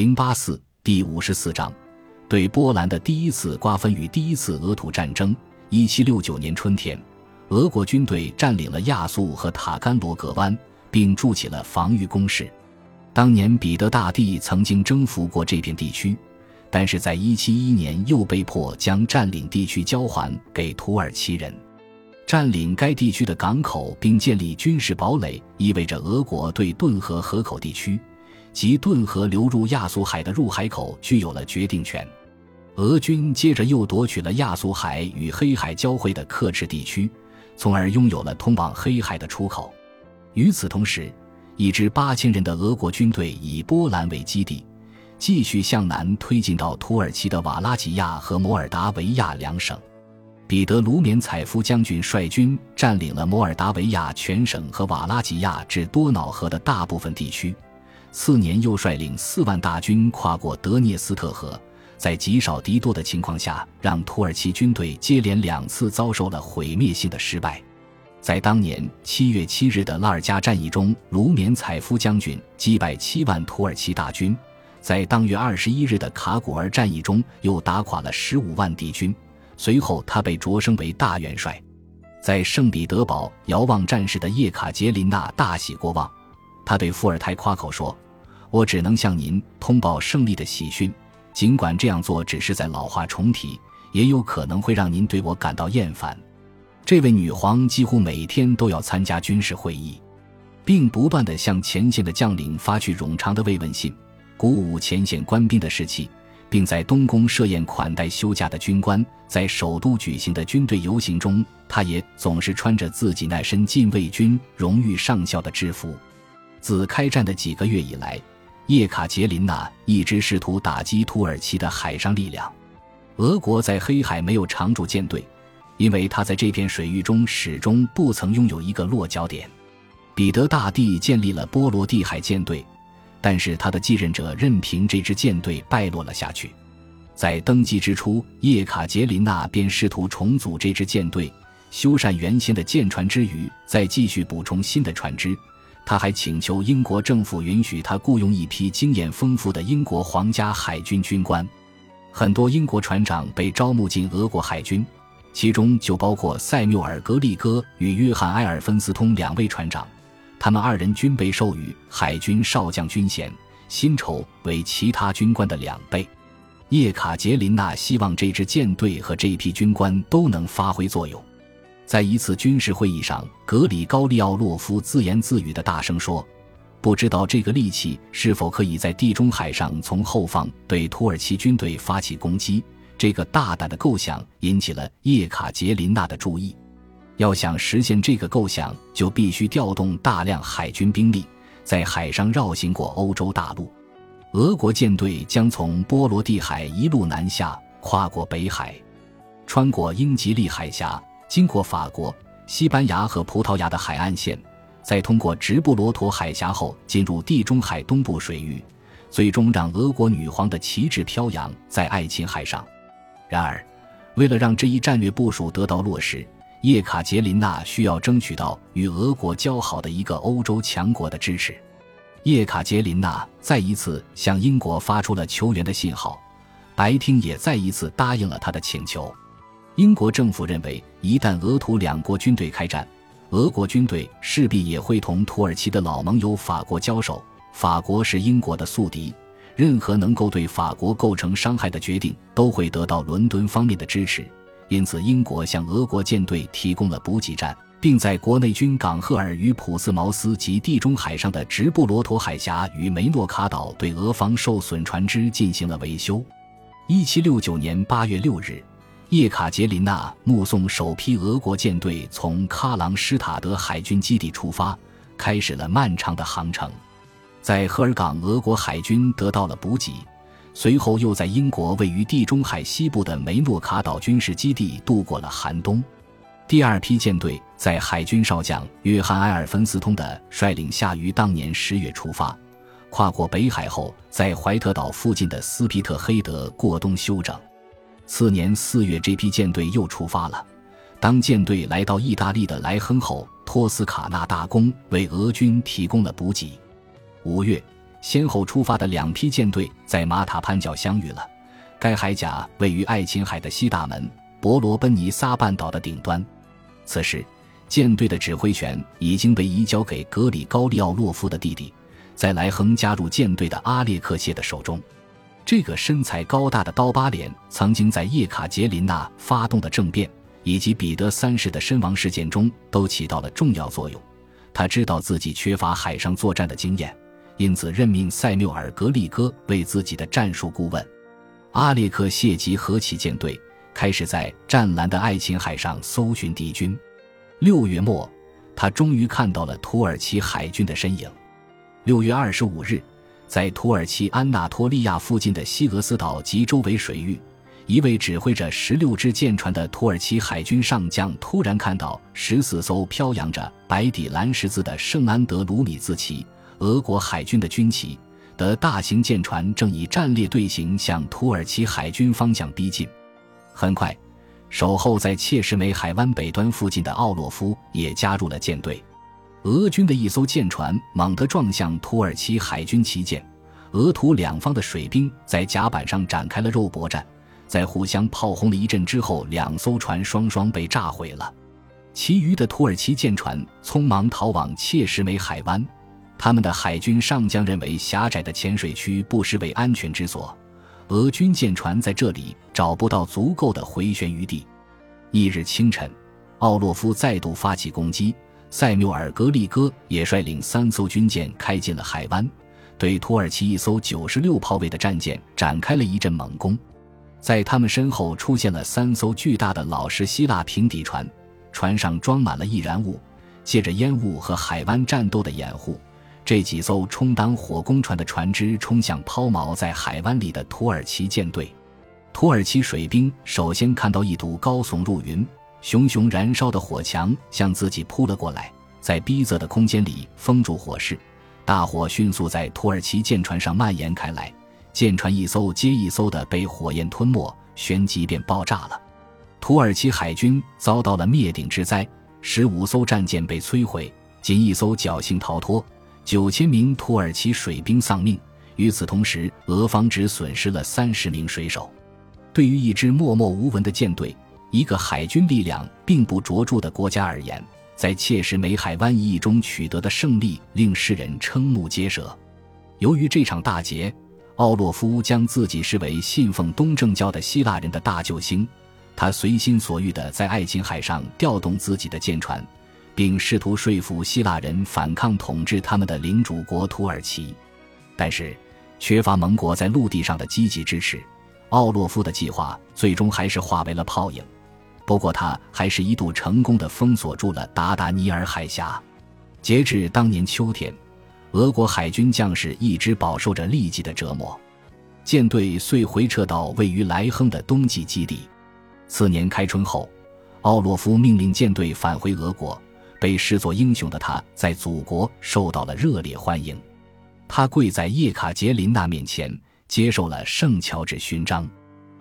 零八四第五十四章，对波兰的第一次瓜分与第一次俄土战争。一七六九年春天，俄国军队占领了亚速和塔甘罗格湾，并筑起了防御工事。当年彼得大帝曾经征服过这片地区，但是在一七一年又被迫将占领地区交还给土耳其人。占领该地区的港口并建立军事堡垒，意味着俄国对顿河河口地区。及顿河流入亚速海的入海口具有了决定权。俄军接着又夺取了亚速海与黑海交汇的克赤地区，从而拥有了通往黑海的出口。与此同时，一支八千人的俄国军队以波兰为基地，继续向南推进到土耳其的瓦拉吉亚和摩尔达维亚两省。彼得卢缅采夫将军率军占领了摩尔达维亚全省和瓦拉吉亚至多瑙河的大部分地区。次年，又率领四万大军跨过德涅斯特河，在极少敌多的情况下，让土耳其军队接连两次遭受了毁灭性的失败。在当年七月七日的拉尔加战役中，卢缅采夫将军击败七万土耳其大军；在当月二十一日的卡古尔战役中，又打垮了十五万敌军。随后，他被擢升为大元帅。在圣彼得堡遥望战事的叶卡捷琳娜大喜过望。他对伏尔泰夸口说：“我只能向您通报胜利的喜讯，尽管这样做只是在老话重提，也有可能会让您对我感到厌烦。”这位女皇几乎每天都要参加军事会议，并不断地向前线的将领发去冗长的慰问信，鼓舞前线官兵的士气，并在东宫设宴款待休假的军官。在首都举行的军队游行中，她也总是穿着自己那身禁卫军荣誉上校的制服。自开战的几个月以来，叶卡捷琳娜一直试图打击土耳其的海上力量。俄国在黑海没有常驻舰队，因为他在这片水域中始终不曾拥有一个落脚点。彼得大帝建立了波罗的海舰队，但是他的继任者任凭这支舰队败落了下去。在登基之初，叶卡捷琳娜便试图重组这支舰队，修缮原先的舰船之余，再继续补充新的船只。他还请求英国政府允许他雇佣一批经验丰富的英国皇家海军军官。很多英国船长被招募进俄国海军，其中就包括塞缪尔·格利戈与约翰·埃尔芬斯通两位船长。他们二人均被授予海军少将军衔，薪酬为其他军官的两倍。叶卡捷琳娜希望这支舰队和这批军官都能发挥作用。在一次军事会议上，格里高利奥洛夫自言自语地大声说：“不知道这个利器是否可以在地中海上从后方对土耳其军队发起攻击。”这个大胆的构想引起了叶卡捷琳娜的注意。要想实现这个构想，就必须调动大量海军兵力，在海上绕行过欧洲大陆。俄国舰队将从波罗的海一路南下，跨过北海，穿过英吉利海峡。经过法国、西班牙和葡萄牙的海岸线，再通过直布罗陀海峡后进入地中海东部水域，最终让俄国女皇的旗帜飘扬在爱琴海上。然而，为了让这一战略部署得到落实，叶卡捷琳娜需要争取到与俄国交好的一个欧洲强国的支持。叶卡捷琳娜再一次向英国发出了求援的信号，白厅也再一次答应了他的请求。英国政府认为，一旦俄土两国军队开战，俄国军队势必也会同土耳其的老盟友法国交手。法国是英国的宿敌，任何能够对法国构成伤害的决定都会得到伦敦方面的支持。因此，英国向俄国舰队提供了补给站，并在国内军港赫尔与普斯茅斯及地中海上的直布罗陀海峡与梅诺卡岛对俄方受损船只进行了维修。一七六九年八月六日。叶卡捷琳娜目送首批俄国舰队从喀朗施塔德海军基地出发，开始了漫长的航程。在赫尔港，俄国海军得到了补给，随后又在英国位于地中海西部的梅诺卡岛军事基地度过了寒冬。第二批舰队在海军少将约翰·埃尔芬斯通的率领下，于当年十月出发，跨过北海后，在怀特岛附近的斯皮特黑德过冬休整。次年四月，这批舰队又出发了。当舰队来到意大利的莱亨后，托斯卡纳大公为俄军提供了补给。五月，先后出发的两批舰队在马塔潘角相遇了。该海岬位于爱琴海的西大门，伯罗奔尼撒半岛的顶端。此时，舰队的指挥权已经被移交给格里高利奥洛夫的弟弟，在莱亨加入舰队的阿列克谢的手中。这个身材高大的刀疤脸曾经在叶卡捷琳娜发动的政变以及彼得三世的身亡事件中都起到了重要作用。他知道自己缺乏海上作战的经验，因此任命塞缪尔·格利戈为自己的战术顾问。阿列克谢吉和其舰队，开始在湛蓝的爱琴海上搜寻敌军。六月末，他终于看到了土耳其海军的身影。六月二十五日，在土耳其安纳托利亚附近的西俄斯岛及周围水域，一位指挥着十六只舰船的土耳其海军上将突然看到十四艘飘扬着白底蓝十字的圣安德鲁米字旗——俄国海军的军旗。的大型舰船正以战列队形向土耳其海军方向逼近。很快，守候在切什梅海湾北端附近的奥洛夫也加入了舰队。俄军的一艘舰船猛地撞向土耳其海军旗舰，俄土两方的水兵在甲板上展开了肉搏战。在互相炮轰了一阵之后，两艘船双双被炸毁了。其余的土耳其舰船匆忙逃往切什梅海湾。他们的海军上将认为狭窄的浅水区不失为安全之所，俄军舰船在这里找不到足够的回旋余地。翌日清晨，奥洛夫再度发起攻击，塞缪尔·格利戈也率领三艘军舰开进了海湾，对土耳其一艘九十六炮位的战舰展开了一阵猛攻。在他们身后出现了三艘巨大的老式希腊平底船，船上装满了易燃物，借着烟雾和海湾战斗的掩护。这几艘充当火攻船的船只冲向抛锚在海湾里的土耳其舰队，土耳其水兵首先看到一堵高耸入云、熊熊燃烧的火墙向自己扑了过来，在逼仄的空间里封住火势，大火迅速在土耳其舰船上蔓延开来，舰船一艘接一艘的被火焰吞没，旋即便爆炸了。土耳其海军遭到了灭顶之灾，十五艘战舰被摧毁，仅一艘侥幸逃脱。九千名土耳其水兵丧命。与此同时，俄方只损失了三十名水手。对于一支默默无闻的舰队，一个海军力量并不卓著的国家而言，在切什梅海湾一役中取得的胜利令世人瞠目结舌。由于这场大捷，奥洛夫将自己视为信奉东正教的希腊人的大救星。他随心所欲地在爱琴海上调动自己的舰船。并试图说服希腊人反抗统治他们的领主国土耳其，但是缺乏盟国在陆地上的积极支持，奥洛夫的计划最终还是化为了泡影。不过，他还是一度成功的封锁住了达达尼尔海峡。截至当年秋天，俄国海军将士一直饱受着痢疾的折磨，舰队遂回撤到位于莱亨的冬季基地。次年开春后，奥洛夫命令舰队返回俄国。被视作英雄的他，在祖国受到了热烈欢迎。他跪在叶卡捷琳娜面前，接受了圣乔治勋章。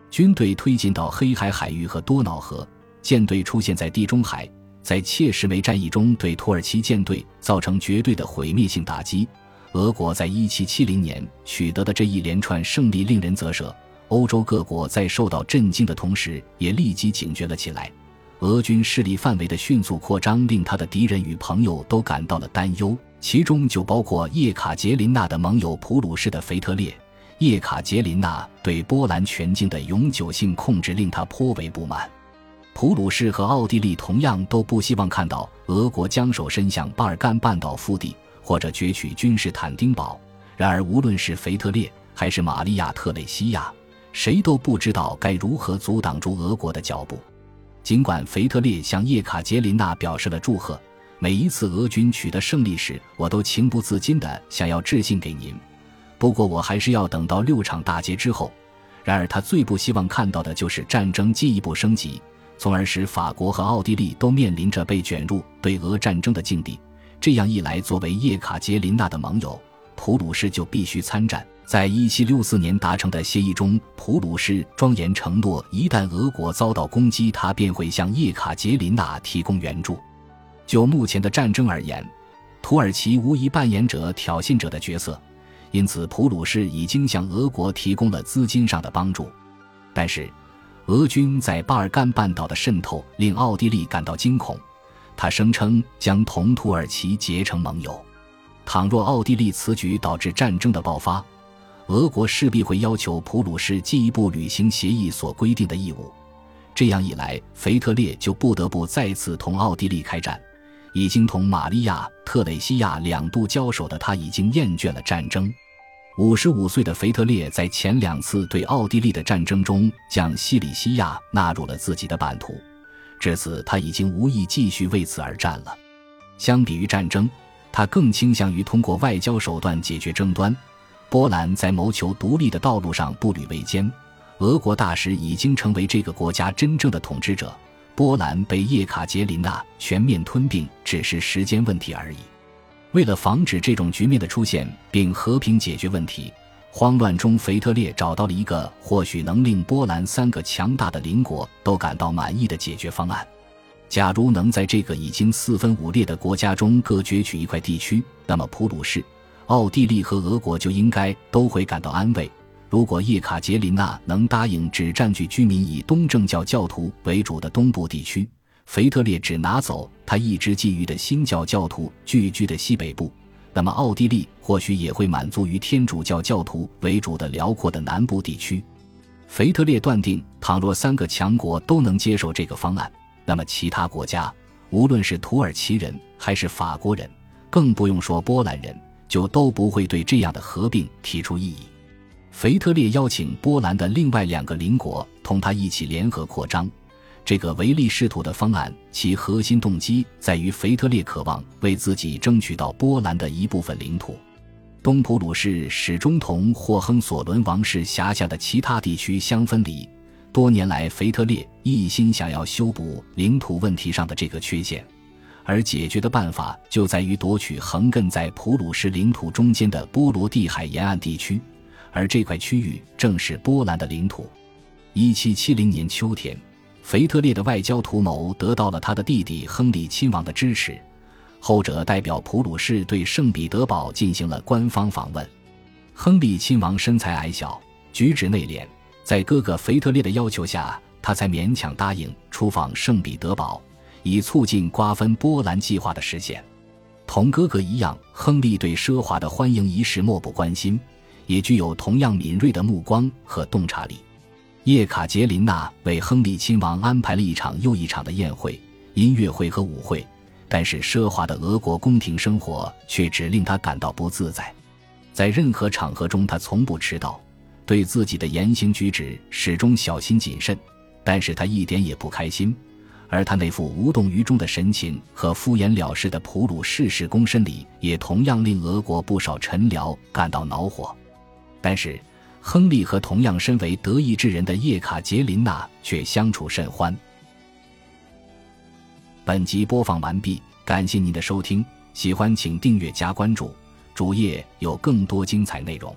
军队推进到黑海海域和多瑙河，舰队出现在地中海，在切什梅战役中对土耳其舰队造成绝对的毁灭性打击。俄国在一七七零年取得的这一连串胜利令人啧舌。欧洲各国在受到震惊的同时，也立即警觉了起来。俄军势力范围的迅速扩张令他的敌人与朋友都感到了担忧，其中就包括叶卡捷琳娜的盟友普鲁士的腓特烈。叶卡捷琳娜对波兰全境的永久性控制令他颇为不满。普鲁士和奥地利同样都不希望看到俄国将手伸向巴尔干半岛腹地或者攫取君士坦丁堡。然而，无论是腓特烈还是玛利亚特蕾西亚，谁都不知道该如何阻挡住俄国的脚步。尽管腓特烈向叶卡捷琳娜表示了祝贺，每一次俄军取得胜利时，我都情不自禁地想要致信给您。不过，我还是要等到六场大捷之后。然而，他最不希望看到的就是战争进一步升级，从而使法国和奥地利都面临着被卷入对俄战争的境地。这样一来，作为叶卡捷琳娜的盟友，普鲁士就必须参战。在一七六四年达成的协议中，普鲁士庄严承诺，一旦俄国遭到攻击，他便会向叶卡捷琳娜提供援助。就目前的战争而言，土耳其无疑扮演者挑衅者的角色，因此普鲁士已经向俄国提供了资金上的帮助。但是，俄军在巴尔干半岛的渗透令奥地利感到惊恐，他声称将同土耳其结成盟友。倘若奥地利此举导致战争的爆发，俄国势必会要求普鲁士进一步履行协议所规定的义务。这样一来，腓特烈就不得不再次同奥地利开战。已经同玛利亚·特蕾西亚两度交手的他，已经厌倦了战争。五十五岁的腓特烈在前两次对奥地利的战争中，将西里西亚纳入了自己的版图。至此，他已经无意继续为此而战了。相比于战争，他更倾向于通过外交手段解决争端。波兰在谋求独立的道路上步履维艰。俄国大使已经成为这个国家真正的统治者，波兰被叶卡捷琳娜全面吞并只是时间问题而已。为了防止这种局面的出现并和平解决问题，慌乱中腓特烈找到了一个或许能令波兰三个强大的邻国都感到满意的解决方案。假如能在这个已经四分五裂的国家中各攫取一块地区，那么普鲁士、奥地利和俄国就应该都会感到安慰。如果叶卡捷琳娜能答应只占据居民以东正教教徒为主的东部地区，腓特烈只拿走他一直觊觎的新教教徒聚居的西北部，那么奥地利或许也会满足于天主教教徒为主的辽阔的南部地区。腓特烈断定，倘若三个强国都能接受这个方案，那么其他国家，无论是土耳其人还是法国人，更不用说波兰人，就都不会对这样的合并提出异议。腓特烈邀请波兰的另外两个邻国同他一起联合扩张。这个唯利是图的方案，其核心动机在于腓特烈渴望为自己争取到波兰的一部分领土。东普鲁士始终同霍亨索伦王室辖下的其他地区相分离。多年来，腓特烈一心想要修补领土问题上的这个缺陷，而解决的办法就在于夺取横亘在普鲁士领土中间的波罗的海沿岸地区。而这块区域正是波兰的领土。一七七零年秋天，腓特烈的外交图谋得到了他的弟弟亨利亲王的支持，后者代表普鲁士对圣彼得堡进行了官方访问。亨利亲王身材矮小，举止内敛，在哥哥腓特烈的要求下，他才勉强答应出访圣彼得堡，以促进瓜分波兰计划的实现。同哥哥一样，亨利对奢华的欢迎仪式漠不关心。也具有同样敏锐的目光和洞察力。叶卡捷琳娜为亨利亲王安排了一场又一场的宴会、音乐会和舞会，但是奢华的俄国宫廷生活却只令他感到不自在。在任何场合中，他从不迟到，对自己的言行举止始终小心谨慎。但是他一点也不开心，而他那副无动于衷的神情和敷衍了事的普鲁士式躬身礼，也同样令俄国不少臣僚感到恼火。但是，亨利和同样身为德意志人的叶卡捷琳娜却相处甚欢。本集播放完毕，感谢您的收听，喜欢请订阅加关注，主页有更多精彩内容。